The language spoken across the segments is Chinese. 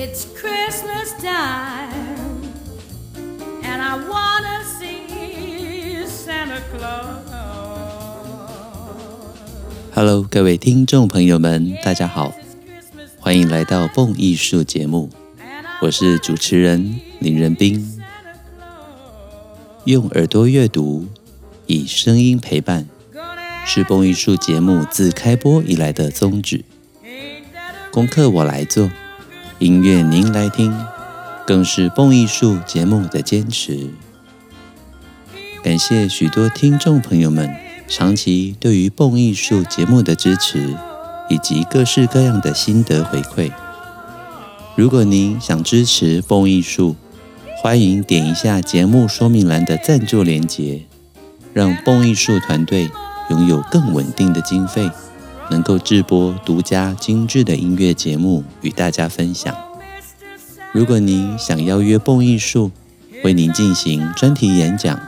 It's Christmas time, and I wanna see Santa Claus. Hello，各位听众朋友们，大家好，欢迎来到蹦艺术节目，我是主持人林仁斌。用耳朵阅读，以声音陪伴，是蹦艺术节目自开播以来的宗旨。功课我来做，音乐您来听，更是蹦艺术节目的坚持。感谢许多听众朋友们长期对于蹦艺术节目的支持，以及各式各样的心得回馈。如果您想支持蹦艺术，欢迎点一下节目说明栏的赞助链接，让蹦艺术团队拥有更稳定的经费。能够制播独家精致的音乐节目与大家分享。如果您想邀约蹦艺术为您进行专题演讲，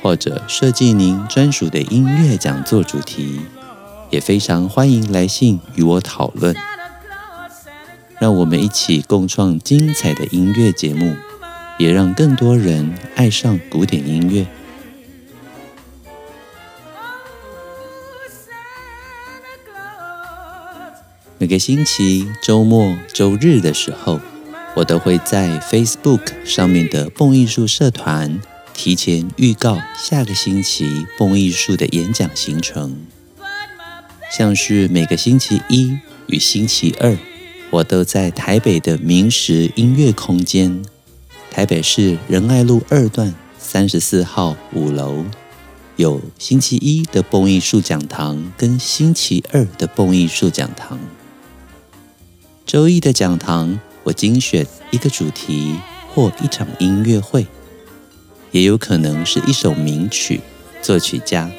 或者设计您专属的音乐讲座主题，也非常欢迎来信与我讨论。让我们一起共创精彩的音乐节目，也让更多人爱上古典音乐。每个星期周末、周日的时候，我都会在 Facebook 上面的蹦艺术社团提前预告下个星期蹦艺术的演讲行程。像是每个星期一与星期二，我都在台北的明石音乐空间，台北市仁爱路二段三十四号五楼，有星期一的蹦艺术讲堂跟星期二的蹦艺术讲堂。周一的讲堂，我精选一个主题或一场音乐会，也有可能是一首名曲，作曲家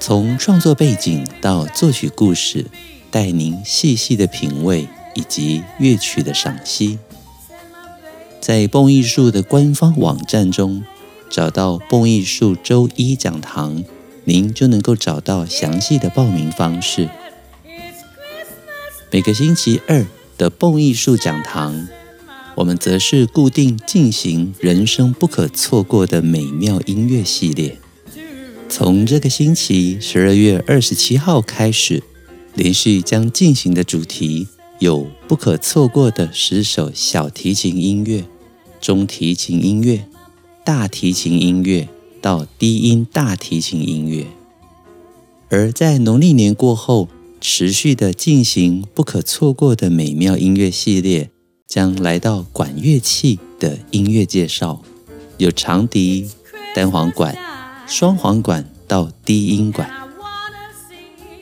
从创作背景到作曲故事，带您细细的品味以及乐曲的赏析。在蹦艺术的官方网站中找到蹦艺术周一讲堂，您就能够找到详细的报名方式。每个星期二。的蹦艺术讲堂，我们则是固定进行人生不可错过的美妙音乐系列。从这个星期十二月二十七号开始，连续将进行的主题有不可错过的十首小提琴音乐、中提琴音乐、大提琴音乐到低音大提琴音乐。而在农历年过后，持续的进行不可错过的美妙音乐系列，将来到管乐器的音乐介绍，有长笛、单簧管、双簧管到低音管，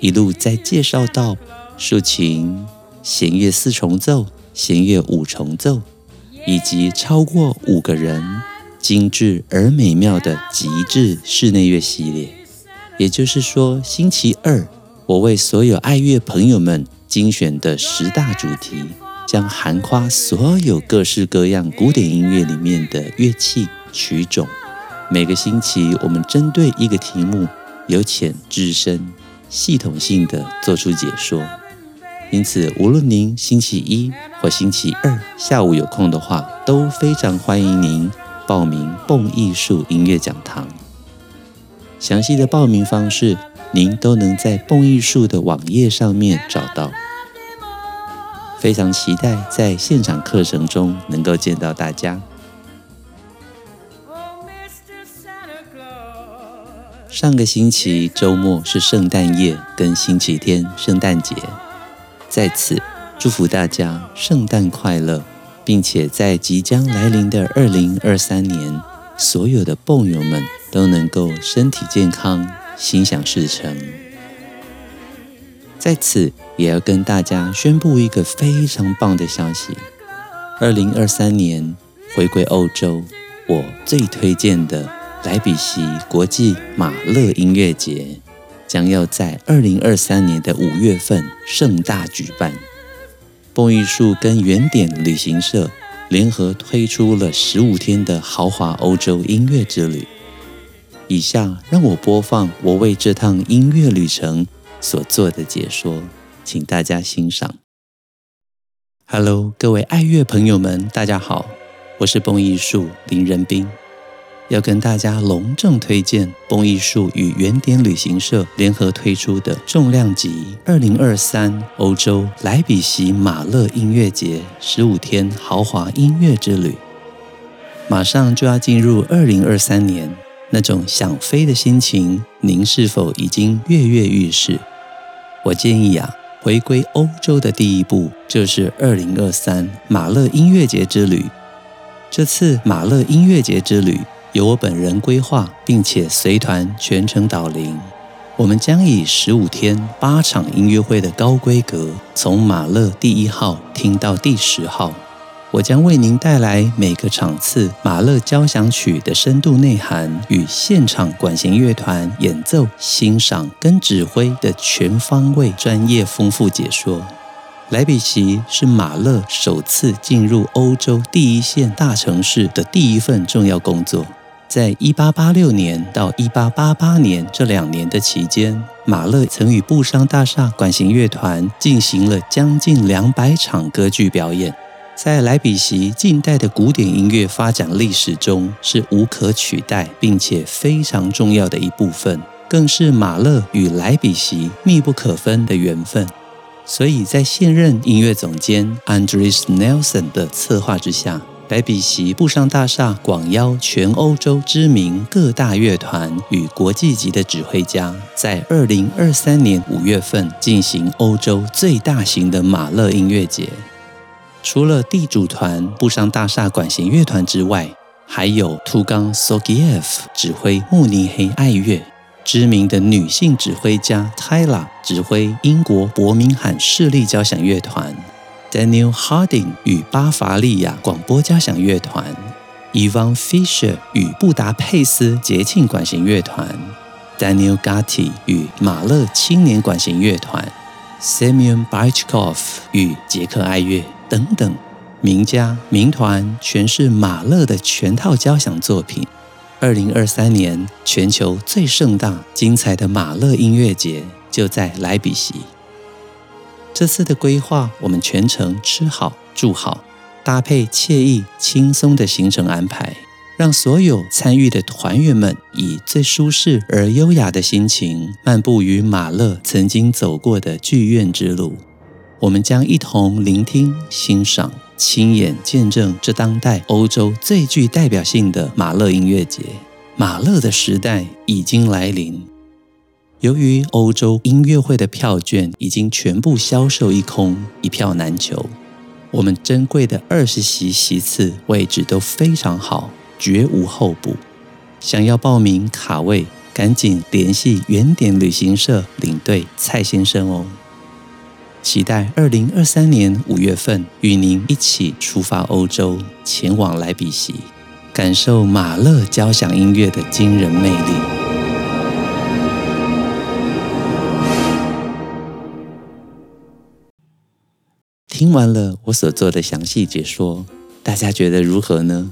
一路再介绍到竖琴、弦乐四重奏、弦乐五重奏，以及超过五个人、精致而美妙的极致室内乐系列。也就是说，星期二。我为所有爱乐朋友们精选的十大主题，将涵盖所有各式各样古典音乐里面的乐器曲种。每个星期，我们针对一个题目，由浅至深，系统性的做出解说。因此，无论您星期一或星期二下午有空的话，都非常欢迎您报名蹦艺术音乐讲堂。详细的报名方式，您都能在蹦艺术的网页上面找到。非常期待在现场课程中能够见到大家。上个星期周末是圣诞夜跟星期天圣诞节，在此祝福大家圣诞快乐，并且在即将来临的二零二三年，所有的蹦友们都能够身体健康。心想事成，在此也要跟大家宣布一个非常棒的消息：二零二三年回归欧洲，我最推荐的莱比锡国际马勒音乐节将要在二零二三年的五月份盛大举办。蹦艺术跟原点旅行社联合推出了十五天的豪华欧洲音乐之旅。以下让我播放我为这趟音乐旅程所做的解说，请大家欣赏。Hello，各位爱乐朋友们，大家好，我是蹦艺术林仁斌，要跟大家隆重推荐蹦艺术与原点旅行社联合推出的重量级二零二三欧洲莱比锡马勒音乐节十五天豪华音乐之旅。马上就要进入二零二三年，那种想飞的心情，您是否已经跃跃欲试？我建议啊。回归欧洲的第一步就是二零二三马勒音乐节之旅。这次马勒音乐节之旅由我本人规划，并且随团全程导领。我们将以十五天八场音乐会的高规格，从马勒第一号听到第十号。我将为您带来每个场次马勒交响曲的深度内涵与现场管弦乐团演奏、欣赏跟指挥的全方位专业丰富解说。莱比锡是马勒首次进入欧洲第一线大城市的第一份重要工作。在一八八六年到一八八八年这两年的期间，马勒曾与布商大厦管弦乐团进行了将近两百场歌剧表演。在莱比锡近代的古典音乐发展历史中，是无可取代并且非常重要的一部分，更是马勒与莱比锡密不可分的缘分。所以在现任音乐总监 Andris Nelson 的策划之下，莱比锡布商大厦广邀全欧洲知名各大乐团与国际级的指挥家，在二零二三年五月份进行欧洲最大型的马勒音乐节。除了地主团布商大厦管弦乐团之外，还有图冈索基耶夫指挥慕尼黑爱乐，知名的女性指挥家泰拉指挥英国伯明翰市立交响乐团，Daniel Harding 与巴伐利亚广播交响乐团，Ivan Fischer 与布达佩斯节庆管弦乐团，Daniel Gatti 与马勒青年管弦乐团，Semyon Bychkov 与捷克爱乐。等等，名家名团全是马勒的全套交响作品。二零二三年全球最盛大、精彩的马勒音乐节就在莱比锡。这次的规划，我们全程吃好住好，搭配惬意轻松的行程安排，让所有参与的团员们以最舒适而优雅的心情，漫步于马勒曾经走过的剧院之路。我们将一同聆听、欣赏、亲眼见证这当代欧洲最具代表性的马勒音乐节。马勒的时代已经来临。由于欧洲音乐会的票券已经全部销售一空，一票难求，我们珍贵的二十席席次位置都非常好，绝无候补。想要报名卡位，赶紧联系原点旅行社领队蔡先生哦。期待二零二三年五月份与您一起出发欧洲，前往莱比锡，感受马勒交响音乐的惊人魅力。听完了我所做的详细解说，大家觉得如何呢？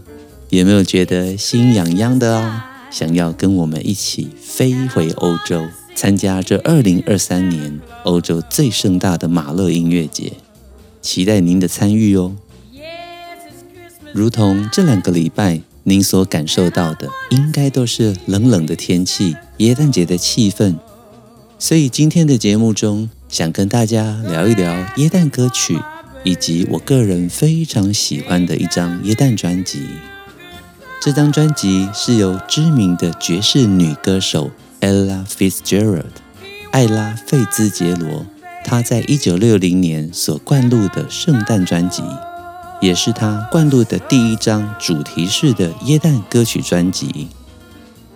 有没有觉得心痒痒的哦？想要跟我们一起飞回欧洲？参加这二零二三年欧洲最盛大的马勒音乐节，期待您的参与哦。如同这两个礼拜您所感受到的，应该都是冷冷的天气，耶诞节的气氛。所以今天的节目中，想跟大家聊一聊耶诞歌曲，以及我个人非常喜欢的一张耶诞专辑。这张专辑是由知名的爵士女歌手。Ella Fitzgerald，艾拉·费兹杰罗，她在一九六零年所灌录的圣诞专辑，也是她灌录的第一张主题式的耶诞歌曲专辑。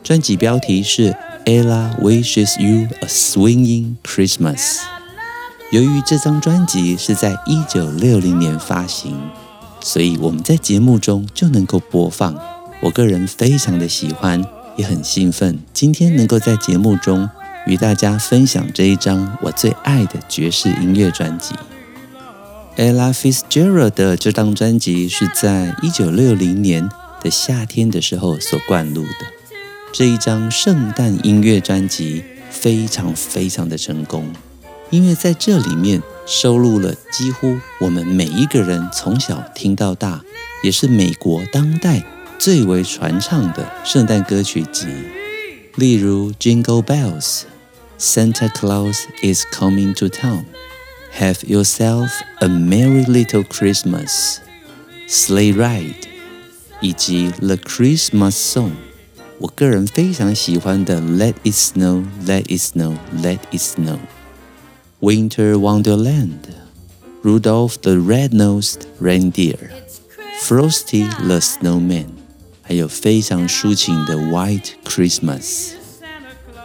专辑标题是 Ella Wishes You a Swinging Christmas。由于这张专辑是在一九六零年发行，所以我们在节目中就能够播放。我个人非常的喜欢。也很兴奋，今天能够在节目中与大家分享这一张我最爱的爵士音乐专辑。Ella Fitzgerald 的这张专辑是在一九六零年的夏天的时候所灌录的。这一张圣诞音乐专辑非常非常的成功，因为在这里面收录了几乎我们每一个人从小听到大，也是美国当代最为传唱的圣诞歌曲集。例如《Jingle Bells》、《Santa Claus is Coming to Town》、《Have Yourself a Merry Little Christmas》、《Sleigh Ride》以及《The Christmas Song》。我个人非常喜欢的《Let It Snow, Let It Snow, Let It Snow》、《Winter Wonderland》、《Rudolph the Red-Nosed Reindeer》、《Frosty the Snowman》， 还有非常抒情的《White Christmas》。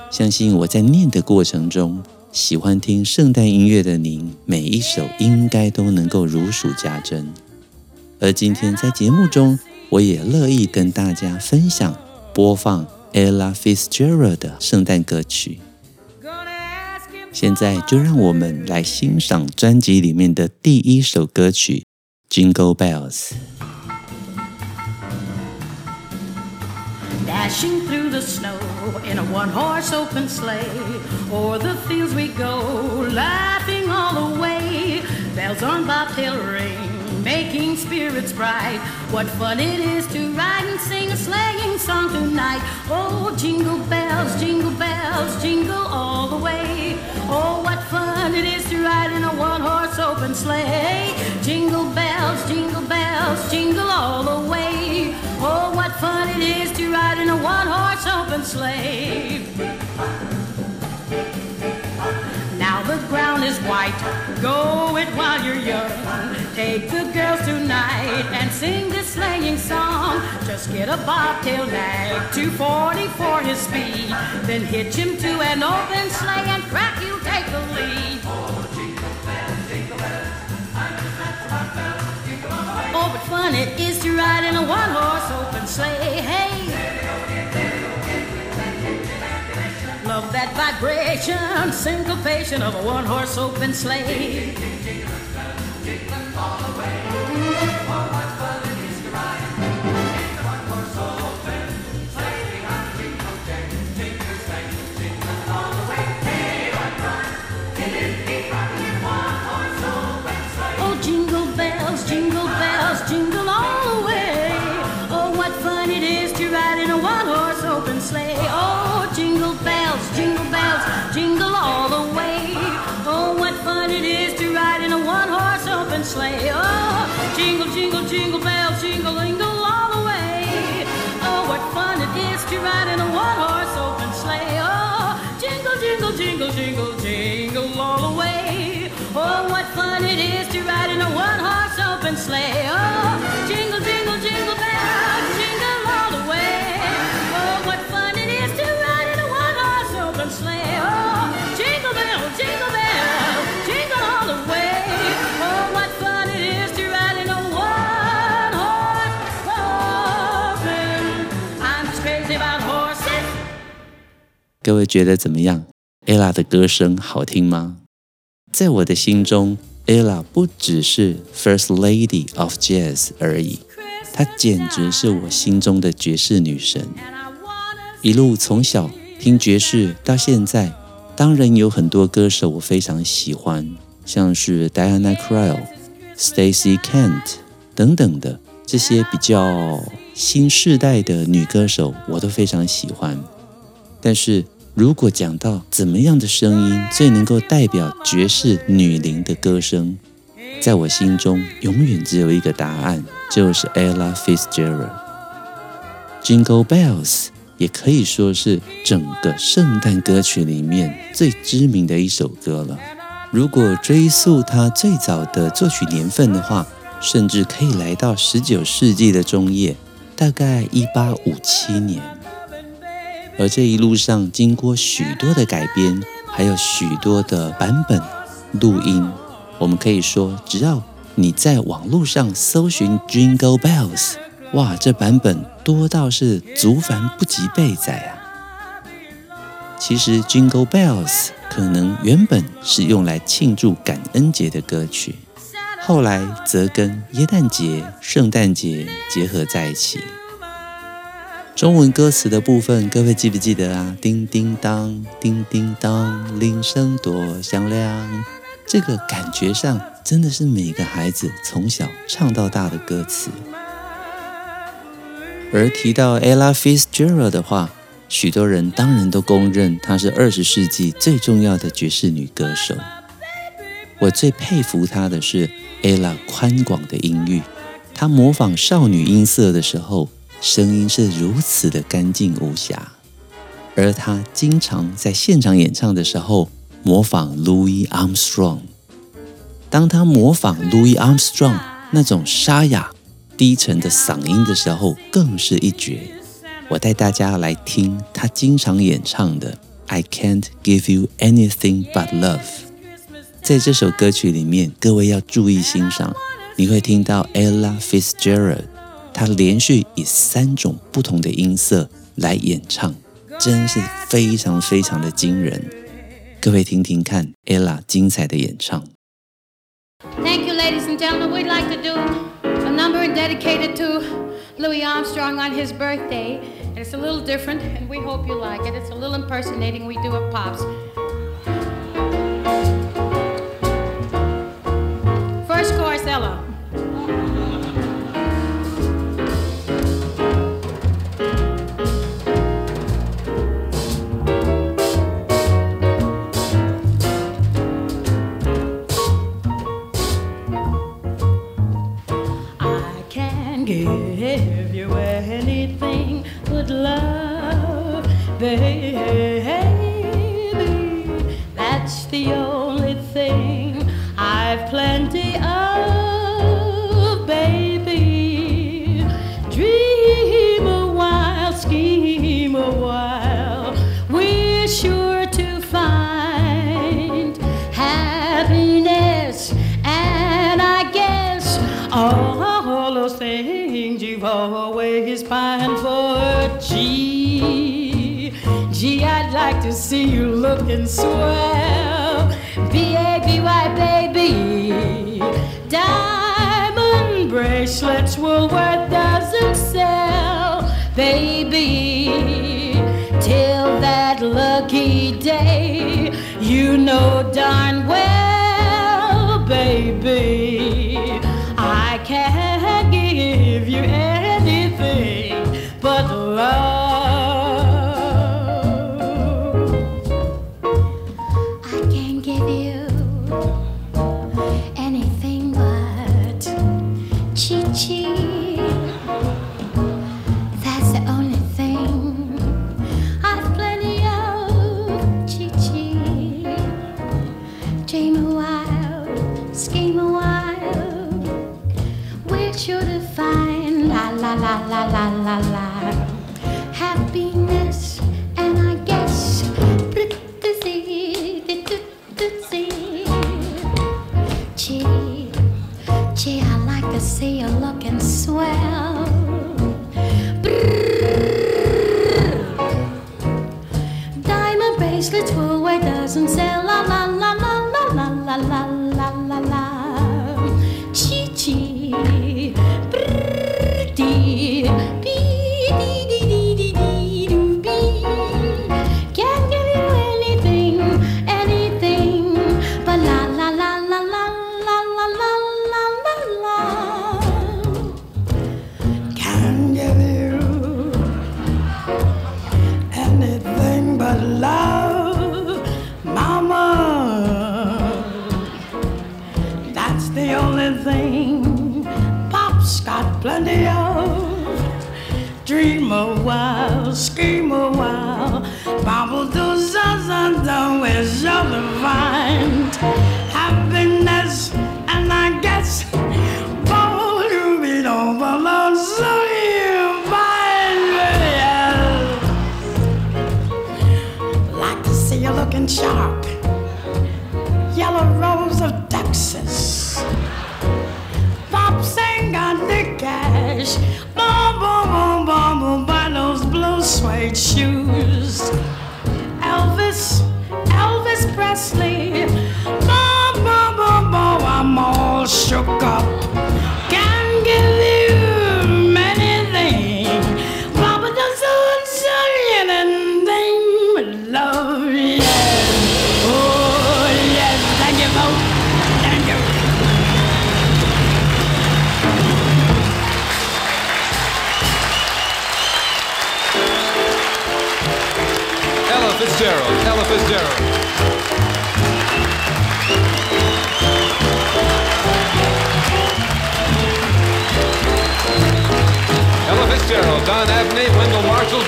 相信我在念的过程中，喜欢听圣诞音乐的您，每一首应该都能够如数家珍。而今天在节目中，我也乐意跟大家分享。播放 Ella Fitzgerald 的圣诞歌曲。现在就让我们来欣赏专辑里面的第一首歌曲《Jingle Bells》。Dashing through the snow in a one-horse open sleigh, o'er the fields we go, laughing all the way. Bells on bobtail ring. Making spirits bright. What fun it is to ride and sing a sleighing song tonight. Oh, jingle bells, jingle bells, jingle all the way. Oh, what fun it is to ride in a one-horse open sleigh. Jingle bells, jingle bells, jingle all the way. Oh, what fun it is to ride in a one-horse open sleigh. The ground is white, go it while you're young. Take the girls tonight and sing this sleighing song. Just get a bobtail nag, 240 for his speed. Then hitch him to an open sleigh and crack, you take the lead. Oh, but fun it is to ride in a one-horse open sleigh. Hey. That vibration, syncopation of a one-horse open sleigh. one-horse open sleigh. Oh, jingle, jingle, jingle bells, jingle all the way. Oh, what fun it is to ride in a one-horse open sleigh. Oh, jingle bells, jingle bells, jingle all the way. Oh, what fun it is to ride in a one-horse open. I'm just crazy about horses. 各位觉得怎么样？Ella 的歌声好听吗？在我的心中 ，Ella 不只是 First Lady of Jazz 而已，她简直是我心中的爵士女神。一路从小听爵士到现在，当然有很多歌手我非常喜欢，像是 Diana Krall、Stacy Kent 等等的这些比较新世代的女歌手，我都非常喜欢。但是，如果讲到怎么样的声音最能够代表爵士女伶的歌声，在我心中永远只有一个答案，就是 Ella Fitzgerald。Jingle Bells 也可以说是整个圣诞歌曲里面最知名的一首歌了。如果追溯它最早的作曲年份的话，甚至可以来到十九世纪的中叶，大概一八五七年。而这一路上，经过许多的改编，还有许多的版本录音，我们可以说，只要你在网络上搜寻 Jingle Bells，哇，这版本多到是足繁不及备载啊！其实 Jingle Bells 可能原本是用来庆祝感恩节的歌曲，后来则跟耶诞节、圣诞节结合在一起。中文歌词的部分，各位记不记得啊？叮叮当，叮叮当，铃声多响亮。这个感觉上真的是每个孩子从小唱到大的歌词。而提到 Ella Fitzgerald 的话，许多人当然都公认她是二十世纪最重要的爵士女歌手。我最佩服她的是 Ella 宽广的音域，她模仿少女音色的时候，声音是如此的干净无瑕。而他经常在现场演唱的时候模仿 Louis Armstrong。当他模仿 Louis Armstrong 那种沙哑低沉的嗓音的时候，更是一绝。我带大家来听他经常演唱的《I Can't Give You Anything But Love》。在这首歌曲里面，各位要注意欣赏，你会听到 Ella Fitzgerald，他连续以三种不同的音色来演唱，真是非常非常的惊人。各位听听看 Ella 精彩的演唱。Thank you, ladies and gentlemen. We'd like to do a number dedicated to Louis Armstrong on his birthday. And it's a little different, and we hope you like it. It's a little impersonating we do of Pops. Looking. B-A-B-Y, baby. Diamond bracelets Woolworth doesn't sell, baby. Till that lucky day, you know darn well, baby. La la la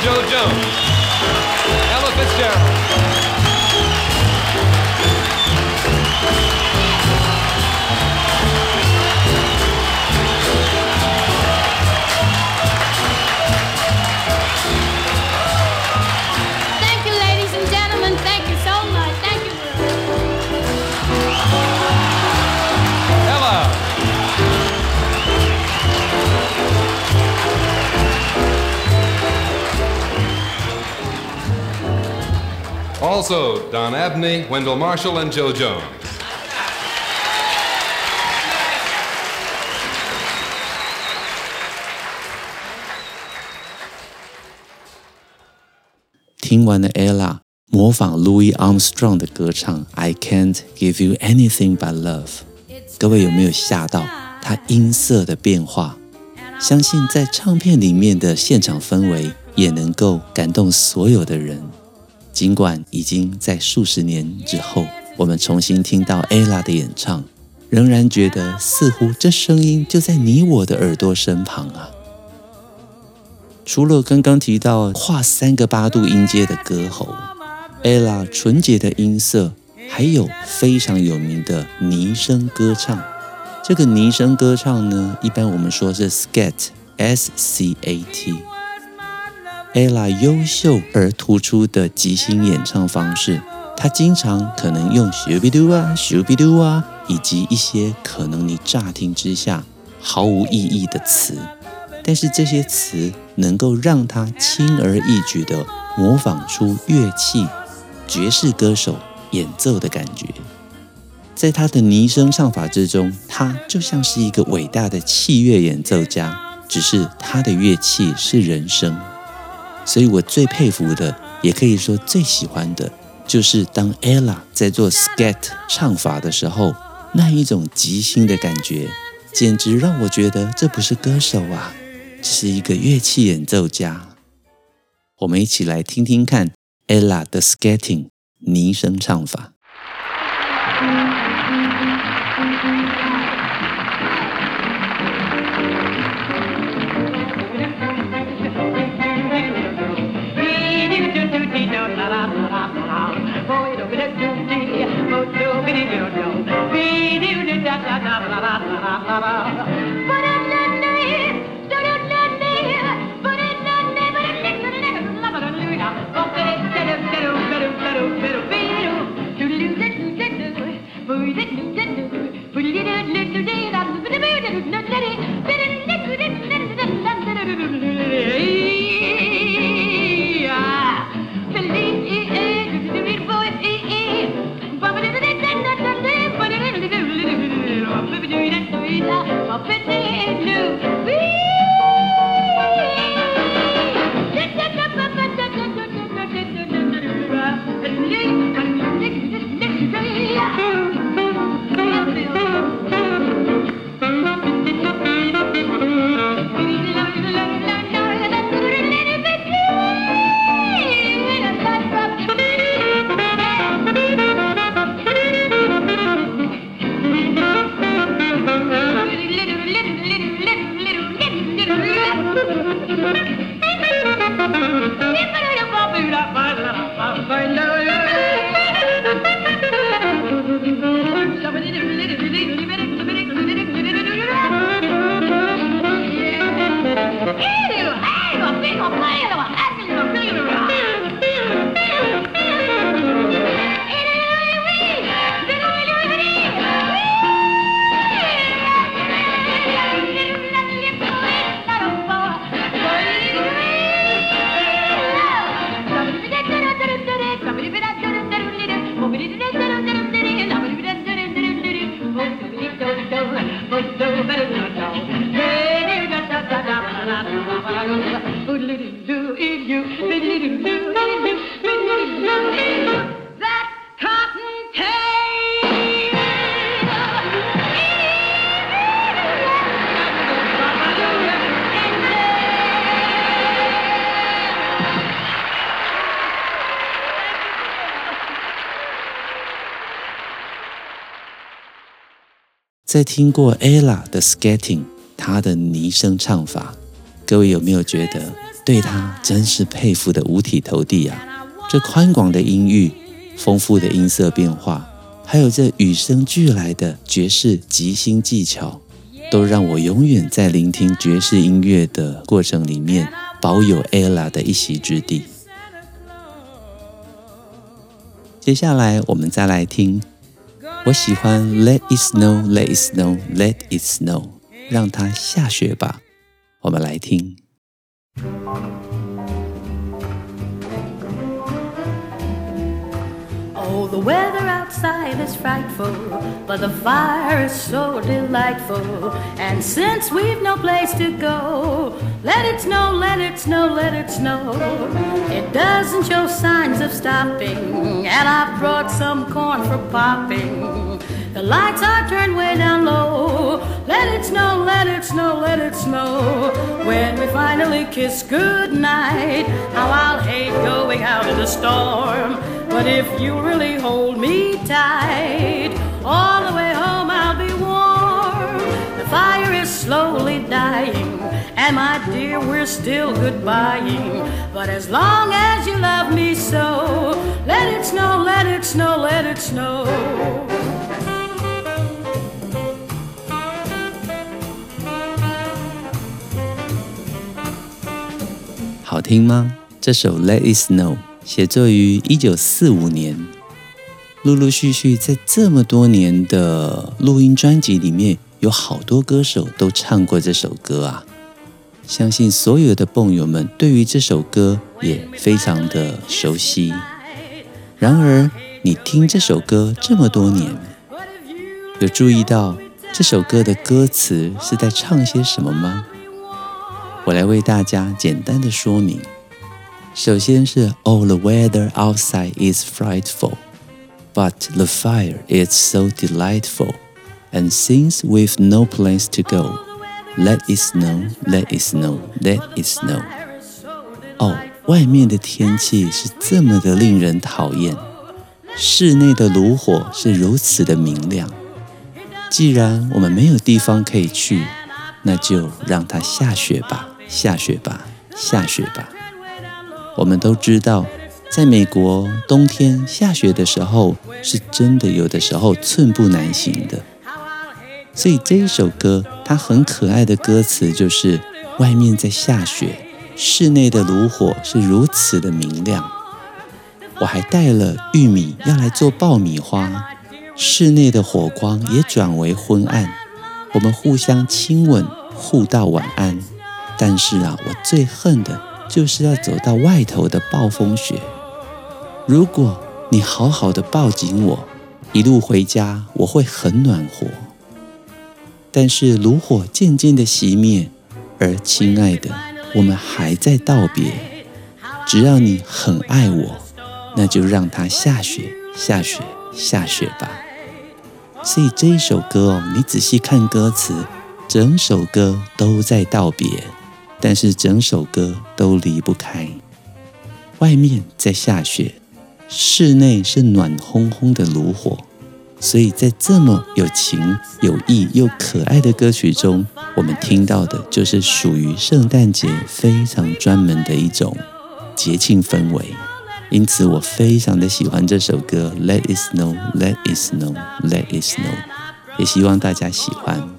Joe Jones. Ella Fitzgerald. Also, Don Abney, Wendell Marshall, and JoJo 听完了 Ella 模仿 Louis Armstrong 的歌唱，I can't give you anything but love。各位有没有吓到？他音色的变化，相信在唱片里面的现场氛围也能够感动所有的人。尽管已经在数十年之后，我们重新听到 Ella 的演唱，仍然觉得似乎这声音就在你我的耳朵身旁啊。除了刚刚提到跨三个八度音阶的歌喉，Ella 纯洁的音色，还有非常有名的拟声歌唱。这个拟声歌唱呢，一般我们说是 Scat，S C A T。Ella 优秀而突出的即兴演唱方式，她经常可能用 Shoo-be-doo 啊、Shoo-be-doo 啊，以及一些可能你乍听之下毫无意义的词。但是这些词能够让他轻而易举地模仿出乐器、爵士歌手演奏的感觉。在他的拟声唱法之中，他就像是一个伟大的器乐演奏家，只是他的乐器是人声。所以我最佩服的，也可以说最喜欢的，就是当 Ella 在做 Skat 唱法的时候，那一种即兴的感觉，简直让我觉得这不是歌手啊！这是一个乐器演奏家，我们一起来听听看 Ella 的 Scatting 拟声唱法。sarà 在听过 Ella 的 Skating，她的昵声唱法，各位有没有觉得对她真是佩服的五体投地啊？这宽广的音域、丰富的音色变化，还有这与生俱来的爵士即兴技巧，都让我永远在聆听爵士音乐的过程里面保有 Ella 的一席之地。接下来我们再来听。我喜欢 Let it snow, let it snow, let it snow，让它下雪吧。我们来听。Oh, the weather outside is frightful, but the fire is so delightful. And since we've no place to go, let it snow, let it snow, let it snow. It doesn't show signs of stopping, and I've brought some corn for popping. The lights are turned way down low. Let it snow, let it snow, let it snow. When we finally kiss goodnight, how I'll hate going out in the storm. But if you really hold me tight, all the way home I'll be warm. The fire is slowly dying, and my dear, we're still goodbying. But as long as you love me so, let it snow, let it snow, let it snow. 好听吗？这首《Let It Snow》。 写作于一九四五年，陆陆续续在这么多年的录音专辑里面，有好多歌手都唱过这首歌啊！相信所有的蹦友们对于这首歌也非常的熟悉。然而，你听这首歌这么多年，有注意到这首歌的歌词是在唱些什么吗？我来为大家简单的说明。首先是 Oh, the weather outside is frightful, but the fire is so delightful. And since we've no place to go, let it snow, let it snow, let it snow. 哦，外面的天气是这么的令人讨厌，室内的炉火是如此的明亮。既然我们没有地方可以去，那就让它下雪吧，下雪吧，下雪吧。 我们都知道，在美国冬天下雪的时候，是真的有的时候寸步难行的。所以这一首歌，它很可爱的歌词就是：外面在下雪，室内的炉火是如此的明亮。我还带了玉米要来做爆米花，室内的火光也转为昏暗。我们互相亲吻，互道晚安。但是啊，我最恨的。就是要走到外头的暴风雪。如果你好好的抱紧我，一路回家我会很暖和。但是炉火渐渐的熄灭，而亲爱的，我们还在道别。只要你很爱我，那就让它下雪，下雪，下雪吧。所以这一首歌哦，你仔细看歌词，整首歌都在道别。但是整首歌都离不开，外面在下雪，室内是暖烘烘的炉火，所以在这么有情有义又可爱的歌曲中，我们听到的就是属于圣诞节非常专门的一种节庆氛围。因此，我非常的喜欢这首歌《Let It Snow, Let It Snow, Let It Snow》，也希望大家喜欢。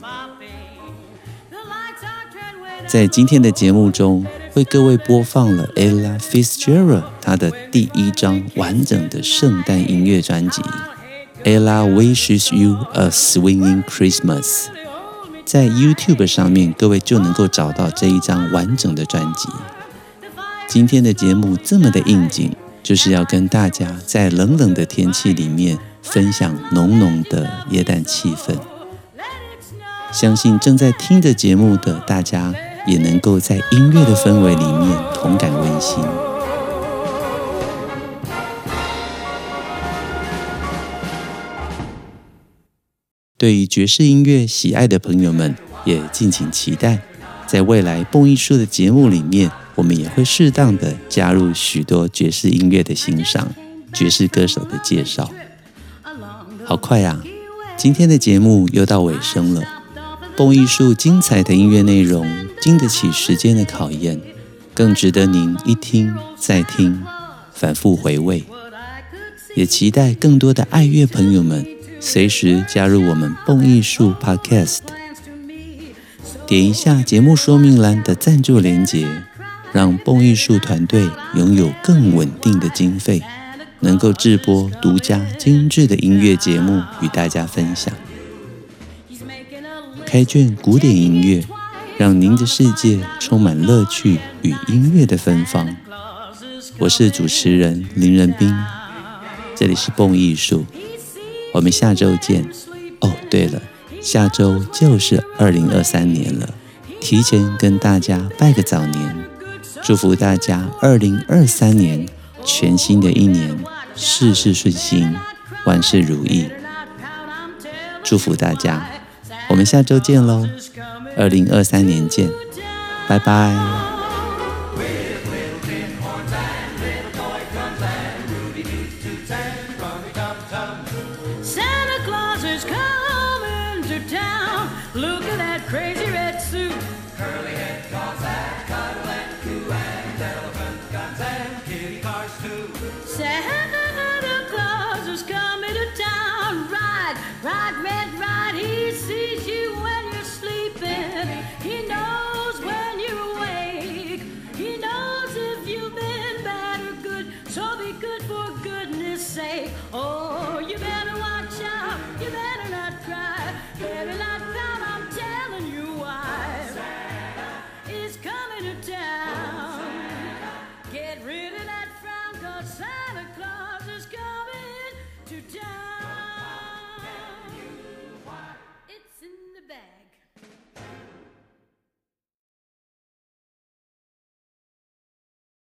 在今天的节目中，为各位播放了 Ella Fitzgerald 她的第一张完整的圣诞音乐专辑《Ella Wishes You a Swinging Christmas》。在 YouTube 上面，各位就能够找到这一张完整的专辑。今天的节目这么的应景，就是要跟大家在冷冷的天气里面分享浓浓的耶诞气氛。相信正在听着节目的大家，也能够在音乐的氛围里面同感温馨。对于爵士音乐喜爱的朋友们，也敬请期待，在未来蹦艺术的节目里面，我们也会适当的加入许多爵士音乐的欣赏、爵士歌手的介绍。好快啊！今天的节目又到尾声了。蹦艺术精彩的音乐内容，经得起时间的考验，更值得您一听再听，反复回味。也期待更多的爱乐朋友们随时加入我们蹦艺术 Podcast，点一下节目说明栏的赞助连结，让蹦艺术团队拥有更稳定的经费。能够制播独家精致的音乐节目与大家分享，开卷古典音乐，让您的世界充满乐趣与音乐的芬芳。我是主持人林仁斌，这里是蹦艺术，我们下周见。哦，对了，下周就是二零二三年了，提前跟大家拜个早年，祝福大家二零二三年。全新的一年，事事顺心，万事如意。祝福大家，我们下周见喽！二零二三年见，拜拜。